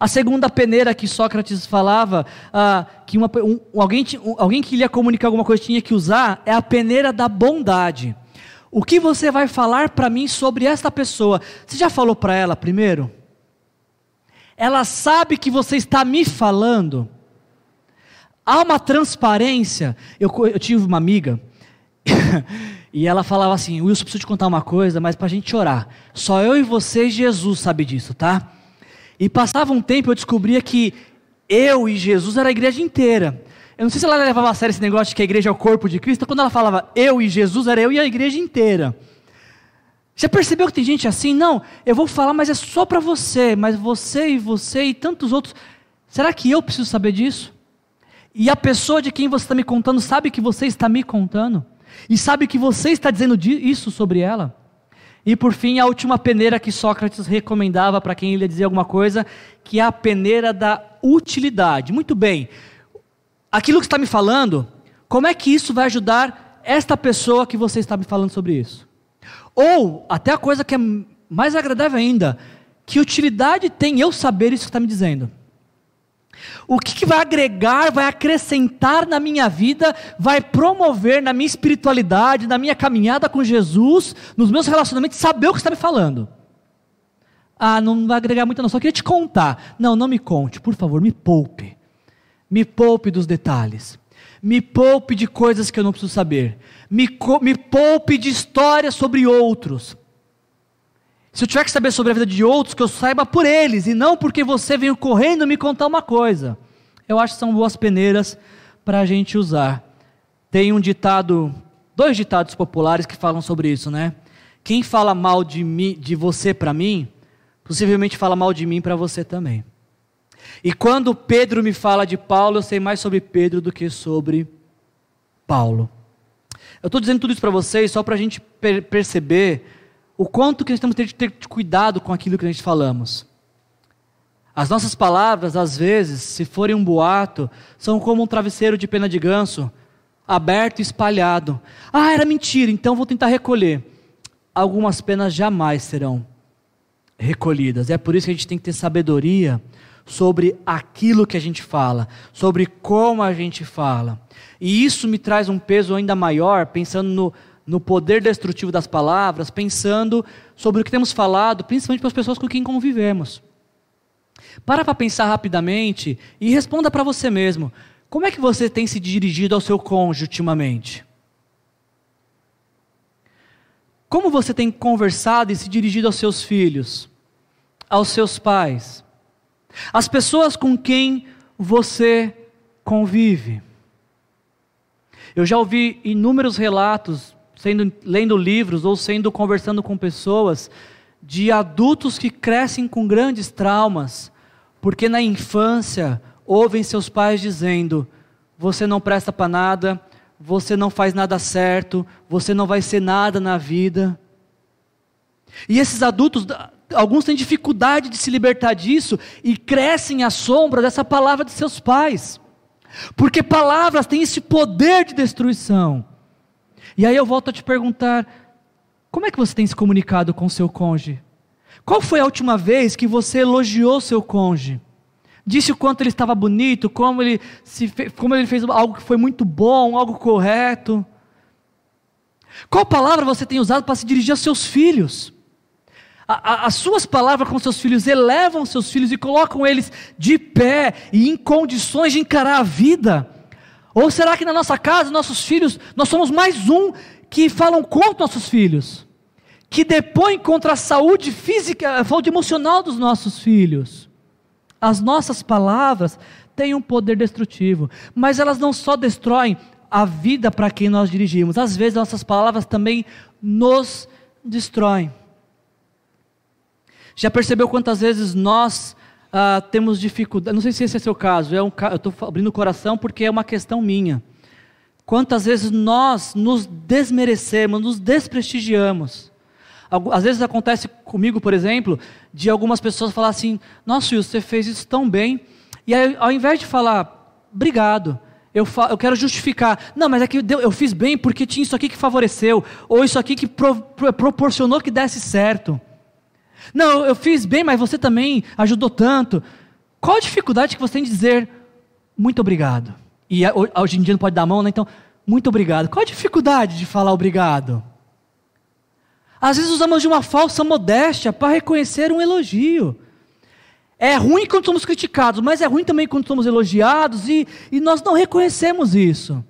A segunda peneira que Sócrates falava, ah, que uma, um, alguém, um, alguém que lhe comunicar alguma coisa tinha que usar, é a peneira da bondade. O que você vai falar para mim sobre esta pessoa? Você já falou para ela primeiro? ela sabe que você está me falando. Há uma transparência. Eu, eu tive uma amiga, *coughs* e ela falava assim: Wilson, preciso te contar uma coisa, mas para a gente orar. Só eu e você e Jesus sabe disso, tá? E passava um tempo eu descobria que eu e Jesus era a igreja inteira. Eu não sei se ela levava a sério esse negócio de que a igreja é o corpo de Cristo. Quando ela falava eu e Jesus, era eu e a igreja inteira. Já percebeu que tem gente assim? Não, eu vou falar, mas é só para você, mas você e você e tantos outros. Será que eu preciso saber disso? E a pessoa de quem você está me contando sabe que você está me contando? E sabe que você está dizendo isso sobre ela? E por fim, a última peneira que Sócrates recomendava para quem ia dizer alguma coisa, que é a peneira da utilidade. Muito bem, aquilo que está me falando, como é que isso vai ajudar esta pessoa que você está me falando sobre isso? Ou, até a coisa que é mais agradável ainda, que utilidade tem eu saber isso que está me dizendo? O que, que, vai agregar, vai acrescentar na minha vida, vai promover na minha espiritualidade, na minha caminhada com Jesus, nos meus relacionamentos, saber o que está me falando? Ah, não vai agregar muito, não, só queria te contar. Não, não me conte, por favor, me poupe. Me poupe dos detalhes. Me poupe de coisas que eu não preciso saber. Me, me poupe de histórias sobre outros. Se eu tiver que saber sobre a vida de outros, que eu saiba por eles, e não porque você veio correndo me contar uma coisa. Eu acho que são boas peneiras para a gente usar. Tem um ditado, dois ditados populares que falam sobre isso, né? Quem fala mal de, mim, de você para mim, possivelmente fala mal de mim para você também. E quando Pedro me fala de Paulo, eu sei mais sobre Pedro do que sobre Paulo. Eu estou dizendo tudo isso para vocês só para a gente per perceber o quanto que nós temos que ter cuidado com aquilo que a gente falamos. As nossas palavras, às vezes, se forem um boato, são como um travesseiro de pena de ganso, aberto e espalhado. Ah, era mentira, então vou tentar recolher. Algumas penas jamais serão recolhidas. É por isso que a gente tem que ter sabedoria sobre aquilo que a gente fala, sobre como a gente fala. E isso me traz um peso ainda maior, pensando no, no poder destrutivo das palavras, pensando sobre o que temos falado, principalmente para as pessoas com quem convivemos. Para para pensar rapidamente e responda para você mesmo: como é que você tem se dirigido ao seu cônjuge ultimamente? Como você tem conversado e se dirigido aos seus filhos, aos seus pais? As pessoas com quem você convive. Eu já ouvi inúmeros relatos, sendo, lendo livros ou sendo conversando com pessoas, de adultos que crescem com grandes traumas, porque na infância ouvem seus pais dizendo: você não presta para nada, você não faz nada certo, você não vai ser nada na vida. E esses adultos, alguns têm dificuldade de se libertar disso e crescem à sombra dessa palavra de seus pais. Porque palavras têm esse poder de destruição. E aí eu volto a te perguntar: como é que você tem se comunicado com seu cônjuge? Qual foi a última vez que você elogiou seu cônjuge? Disse o quanto ele estava bonito, como ele, se como ele fez algo que foi muito bom, algo correto. Qual palavra você tem usado para se dirigir aos seus filhos? A, a, as suas palavras com seus filhos elevam seus filhos e colocam eles de pé e em condições de encarar a vida? Ou será que na nossa casa, nossos filhos, nós somos mais um que falam contra nossos filhos? Que depõem contra a saúde física, a saúde emocional dos nossos filhos? As nossas palavras têm um poder destrutivo, mas elas não só destroem a vida para quem nós dirigimos, às vezes nossas palavras também nos destroem. Já percebeu quantas vezes nós ah, temos dificuldade? Não sei se esse é seu caso, é um, eu estou abrindo o coração porque é uma questão minha. Quantas vezes nós nos desmerecemos, nos desprestigiamos? Às vezes acontece comigo, por exemplo, de algumas pessoas falar assim: Nossa, Will, você fez isso tão bem. E aí, ao invés de falar, obrigado, eu, eu, quero justificar. Não, mas é que eu, eu, fiz bem porque tinha isso aqui que favoreceu, ou isso aqui que pro, pro, proporcionou que desse certo. Não, eu fiz bem, mas você também ajudou tanto. Qual a dificuldade que você tem de dizer muito obrigado? E hoje em dia não pode dar a mão, né? Então, muito obrigado. Qual a dificuldade de falar obrigado? Às vezes usamos de uma falsa modéstia para reconhecer um elogio. É ruim quando somos criticados, mas é ruim também quando somos elogiados e, e nós não reconhecemos isso.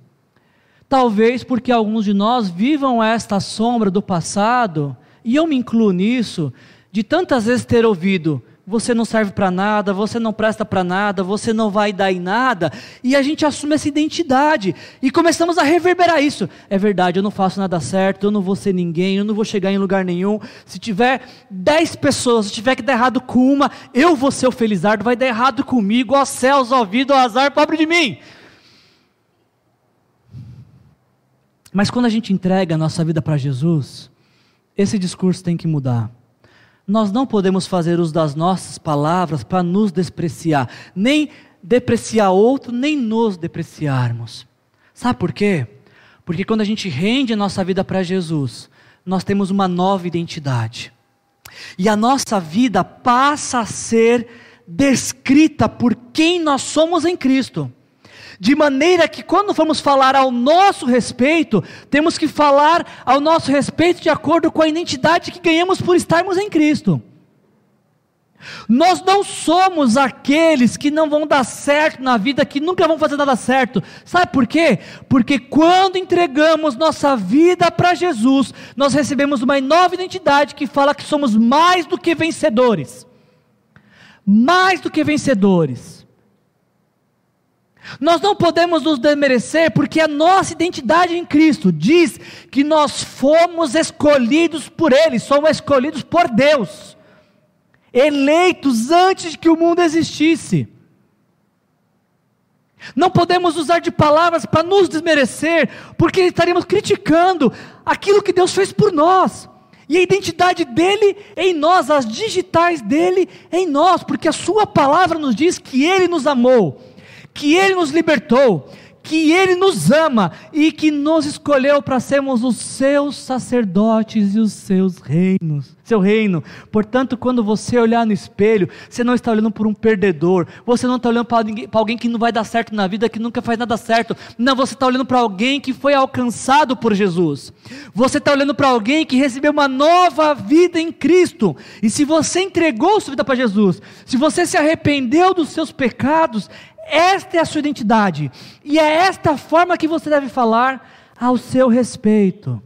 Talvez porque alguns de nós vivam esta sombra do passado, e eu me incluo nisso, de tantas vezes ter ouvido: você não serve para nada, você não presta para nada, você não vai dar em nada, e a gente assume essa identidade e começamos a reverberar isso. É verdade, eu não faço nada certo, eu não vou ser ninguém, eu não vou chegar em lugar nenhum. Se tiver dez pessoas, se tiver que dar errado com uma, eu vou ser o felizardo, vai dar errado comigo, ó céus, ó vida, ó azar, pobre de mim. Mas quando a gente entrega a nossa vida para Jesus, esse discurso tem que mudar. Nós não podemos fazer uso das nossas palavras para nos despreciar, nem depreciar outro, nem nos depreciarmos. Sabe por quê? Porque quando a gente rende a nossa vida para Jesus, nós temos uma nova identidade. E a nossa vida passa a ser descrita por quem nós somos em Cristo. De maneira que quando formos falar ao nosso respeito, temos que falar ao nosso respeito de acordo com a identidade que ganhamos por estarmos em Cristo. Nós não somos aqueles que não vão dar certo na vida, que nunca vão fazer nada certo. Sabe por quê? Porque quando entregamos nossa vida para Jesus, nós recebemos uma nova identidade que fala que somos mais do que vencedores. Mais do que vencedores. Nós não podemos nos demerecer porque a nossa identidade em Cristo diz que nós fomos escolhidos por Ele, somos escolhidos por Deus, eleitos antes que o mundo existisse. Não podemos usar de palavras para nos desmerecer, porque estaríamos criticando aquilo que Deus fez por nós. E a identidade dele em nós, as digitais dele em nós, porque a sua palavra nos diz que ele nos amou que Ele nos libertou, que Ele nos ama e que nos escolheu para sermos os seus sacerdotes e os seus reinos, seu reino. Portanto, quando você olhar no espelho, você não está olhando por um perdedor, você não está olhando para alguém, que não vai dar certo na vida, que nunca faz nada certo. Não, você está olhando para alguém que foi alcançado por Jesus. Você está olhando para alguém que recebeu uma nova vida em Cristo. E se você entregou sua vida para Jesus, se você se arrependeu dos seus pecados, esta é a sua identidade. E é esta forma que você deve falar ao seu respeito.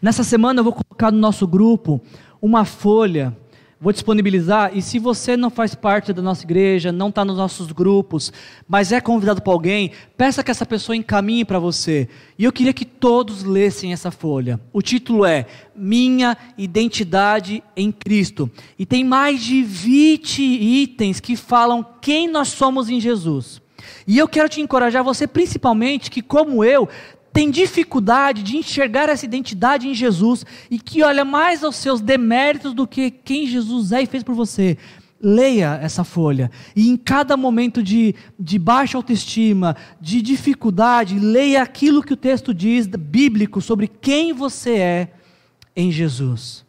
Nessa semana eu vou colocar no nosso grupo uma folha Vou disponibilizar, e se você não faz parte da nossa igreja, não está nos nossos grupos, mas é convidado para alguém, peça que essa pessoa encaminhe para você. E eu queria que todos lessem essa folha. O título é Minha Identidade em Cristo. E tem mais de 20 itens que falam quem nós somos em Jesus. E eu quero te encorajar, você principalmente, que como eu, tem dificuldade de enxergar essa identidade em Jesus e que olha mais aos seus deméritos do que quem Jesus é e fez por você. Leia essa folha e em cada momento de, de baixa autoestima, de dificuldade, leia aquilo que o texto diz, bíblico, sobre quem você é em Jesus.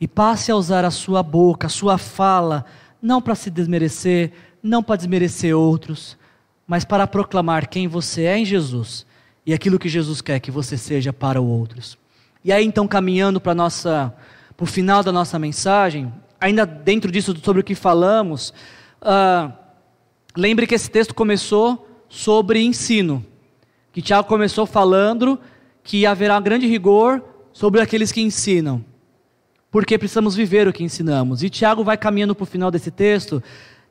E passe a usar a sua boca, a sua fala, não para se desmerecer, não para desmerecer outros, mas para proclamar quem você é em Jesus e aquilo que Jesus quer que você seja para outros. E aí então caminhando para nossa para o final da nossa mensagem, ainda dentro disso sobre o que falamos, uh, lembre que esse texto começou sobre ensino, que Tiago começou falando que haverá grande rigor sobre aqueles que ensinam, porque precisamos viver o que ensinamos. E Tiago vai caminhando para o final desse texto,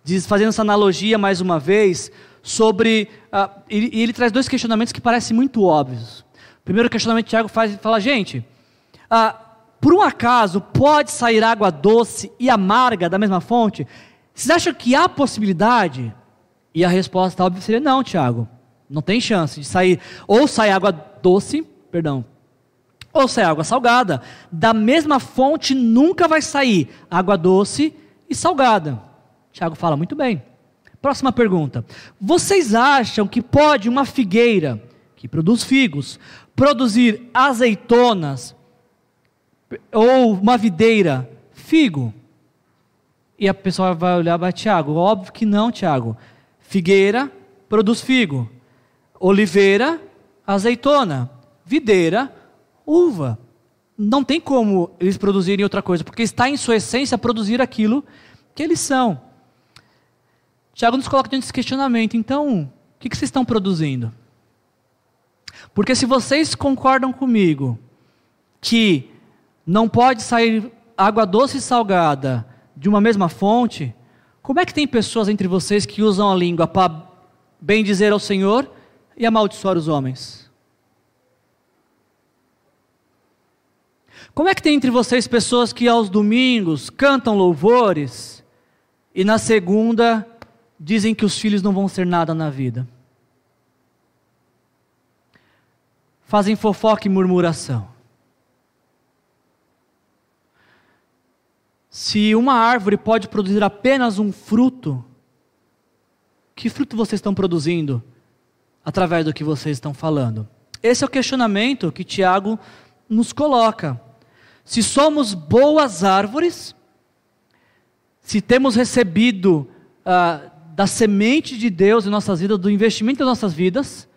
diz, fazendo essa analogia mais uma vez sobre. Uh, e, ele traz dois questionamentos que parecem muito óbvios. O primeiro questionamento que Tiago faz fala, gente, uh, por um acaso pode sair água doce e amarga da mesma fonte? Vocês acham que há possibilidade? E a resposta óbvia seria não, Tiago. Não tem chance de sair. Ou sai água doce, perdão, ou sai água salgada. Da mesma fonte nunca vai sair água doce e salgada. Tiago fala muito bem. Próxima pergunta. Vocês acham que pode uma figueira que produz figos produzir azeitonas ou uma videira figo? E a pessoa vai olhar para Tiago. Óbvio que não, Tiago. Figueira produz figo. Oliveira, azeitona. Videira, uva. Não tem como eles produzirem outra coisa, porque está em sua essência produzir aquilo que eles são. Tiago nos coloca diante desse questionamento. Então, o que, que vocês estão produzindo? Porque se vocês concordam comigo que não pode sair água doce e salgada de uma mesma fonte, como é que tem pessoas entre vocês que usam a língua para bem dizer ao Senhor e amaldiçoar os homens? Como é que tem entre vocês pessoas que aos domingos cantam louvores e na segunda dizem que os filhos não vão ser nada na vida. Fazem fofoca e murmuração. Se uma árvore pode produzir apenas um fruto, que fruto vocês estão produzindo através do que vocês estão falando? Esse é o questionamento que Tiago nos coloca. Se somos boas árvores, se temos recebido uh, da semente de Deus em nossas vidas, do investimento das nossas vidas,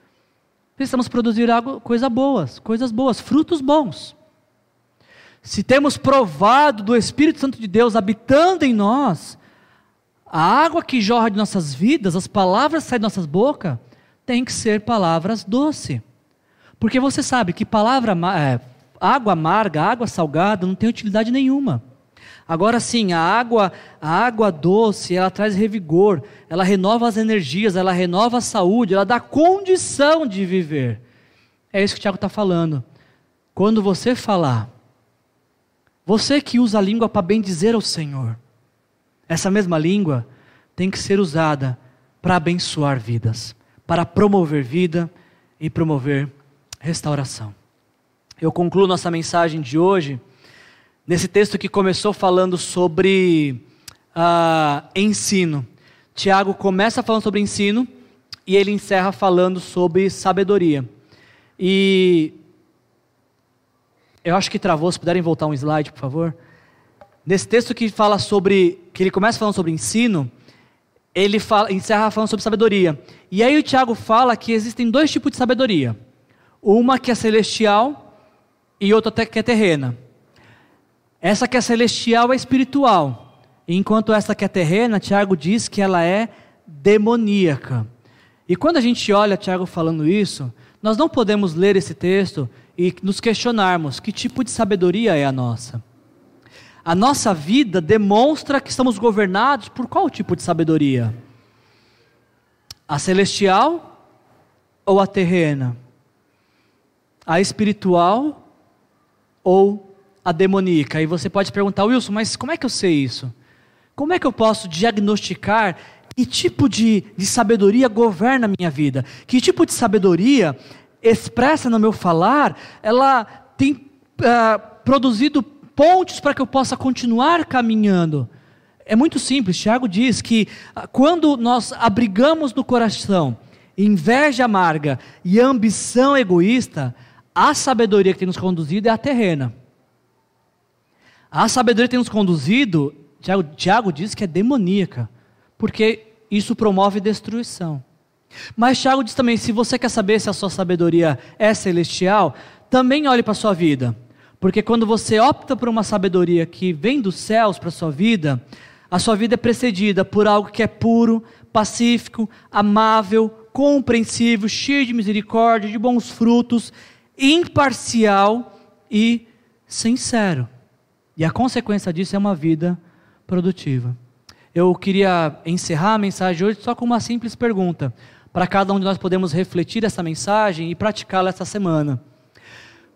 precisamos produzir algo, coisas boas, coisas boas, frutos bons. Se temos provado do Espírito Santo de Deus habitando em nós, a água que jorra de nossas vidas, as palavras que saem de nossas bocas, tem que ser palavras doces. Porque você sabe que palavra é, água amarga, água salgada não tem utilidade nenhuma. Agora sim, a água, a água doce, ela traz revigor, ela renova as energias, ela renova a saúde, ela dá condição de viver. É isso que o Tiago está falando. Quando você falar, você que usa a língua para bem dizer ao Senhor, essa mesma língua tem que ser usada para abençoar vidas, para promover vida e promover restauração. Eu concluo nossa mensagem de hoje nesse texto que começou falando sobre uh, ensino. Tiago começa falando sobre ensino e ele encerra falando sobre sabedoria. E eu acho que travou, se puderem voltar um slide, por favor. Nesse texto que fala sobre, que ele começa falando sobre ensino, ele fala, encerra falando sobre sabedoria. E aí o Tiago fala que existem dois tipos de sabedoria. Uma que é celestial e outra que é terrena. Essa que é celestial é espiritual, enquanto essa que é terrena, Tiago diz que ela é demoníaca. E quando a gente olha Tiago falando isso, nós não podemos ler esse texto e nos questionarmos que tipo de sabedoria é a nossa. A nossa vida demonstra que estamos governados por qual tipo de sabedoria? A celestial ou a terrena? A espiritual ou a demoníaca. E você pode perguntar, Wilson, mas como é que eu sei isso? Como é que eu posso diagnosticar Que tipo de, de sabedoria governa a minha vida? Que tipo de sabedoria expressa no meu falar, ela tem uh, produzido pontes para que eu possa continuar caminhando? É muito simples. Tiago diz que uh, quando nós abrigamos no coração inveja amarga e ambição egoísta, a sabedoria que tem nos conduzido é a terrena. A sabedoria tem nos conduzido, Tiago, Tiago diz que é demoníaca, porque isso promove destruição. Mas Tiago diz também: se você quer saber se a sua sabedoria é celestial, também olhe para a sua vida. Porque quando você opta por uma sabedoria que vem dos céus para a sua vida, a sua vida é precedida por algo que é puro, pacífico, amável, compreensível, cheio de misericórdia, de bons frutos, imparcial e sincero. E a consequência disso é uma vida produtiva. Eu queria encerrar a mensagem hoje só com uma simples pergunta, para cada um de nós podemos refletir essa mensagem e praticá-la essa semana.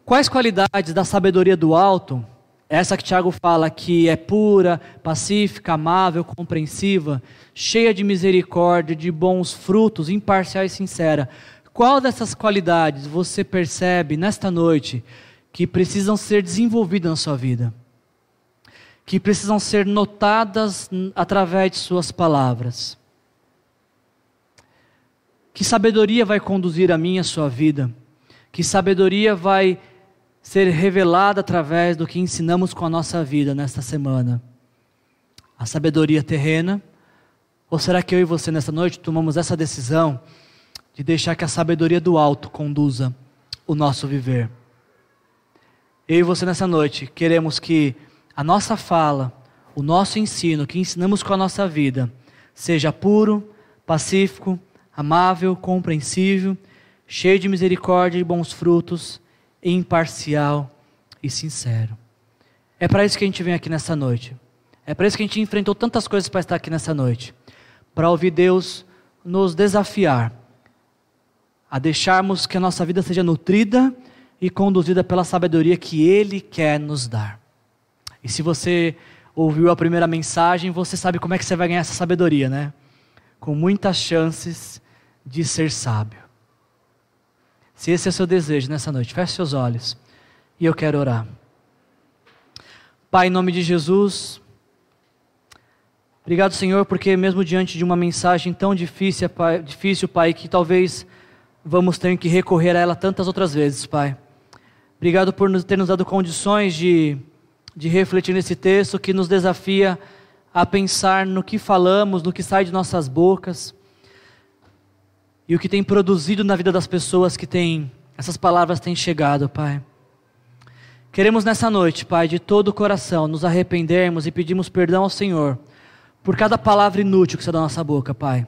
Quais qualidades da sabedoria do alto, essa que Tiago fala que é pura, pacífica, amável, compreensiva, cheia de misericórdia, de bons frutos, imparcial e sincera, qual dessas qualidades você percebe nesta noite que precisam ser desenvolvidas na sua vida? Que precisam ser notadas através de suas palavras. Que sabedoria vai conduzir a minha a sua vida? Que sabedoria vai ser revelada através do que ensinamos com a nossa vida nesta semana? A sabedoria terrena? Ou será que eu e você nesta noite tomamos essa decisão de deixar que a sabedoria do alto conduza o nosso viver? Eu e você nessa noite queremos que a nossa fala, o nosso ensino, que ensinamos com a nossa vida, seja puro, pacífico, amável, compreensível, cheio de misericórdia e bons frutos, imparcial e sincero. É para isso que a gente vem aqui nessa noite. É para isso que a gente enfrentou tantas coisas para estar aqui nessa noite. Para ouvir Deus nos desafiar a deixarmos que a nossa vida seja nutrida e conduzida pela sabedoria que Ele quer nos dar. E se você ouviu a primeira mensagem, você sabe como é que você vai ganhar essa sabedoria, né? Com muitas chances de ser sábio. Se esse é o seu desejo nessa noite, feche seus olhos e eu quero orar. Pai, em nome de Jesus, obrigado, Senhor, porque mesmo diante de uma mensagem tão difícil, Pai, difícil, Pai, que talvez vamos ter que recorrer a ela tantas outras vezes, Pai. Obrigado por ter nos dado condições de de refletir nesse texto que nos desafia a pensar no que falamos, no que sai de nossas bocas e o que tem produzido na vida das pessoas que têm essas palavras têm chegado, Pai. Queremos nessa noite, Pai, de todo o coração, nos arrependermos e pedimos perdão ao Senhor por cada palavra inútil que sai da nossa boca, Pai.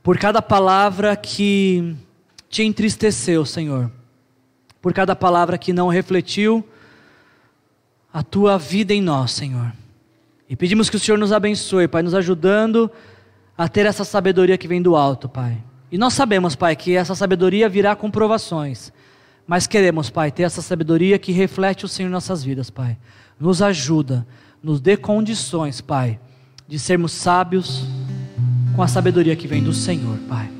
Por cada palavra que te entristeceu, Senhor. Por cada palavra que não refletiu a tua vida em nós, Senhor. E pedimos que o Senhor nos abençoe, Pai, nos ajudando a ter essa sabedoria que vem do alto, Pai. E nós sabemos, Pai, que essa sabedoria virá com provações. Mas queremos, Pai, ter essa sabedoria que reflete o Senhor em nossas vidas, Pai. Nos ajuda, nos dê condições, Pai, de sermos sábios com a sabedoria que vem do Senhor, Pai.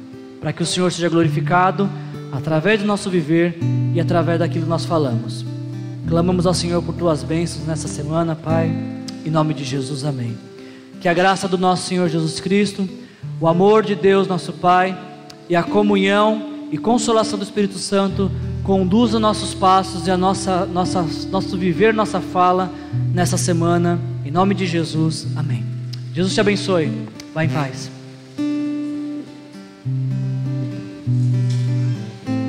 Para que o Senhor seja glorificado através do nosso viver e através daquilo que nós falamos. Clamamos ao Senhor por tuas bênçãos nessa semana, Pai. Em nome de Jesus, amém. Que a graça do nosso Senhor Jesus Cristo, o amor de Deus, nosso Pai, e a comunhão e consolação do Espírito Santo conduza nossos passos e a nossa, nossa, nosso viver, nossa fala nessa semana. Em nome de Jesus, amém. Jesus te abençoe. Vá em paz.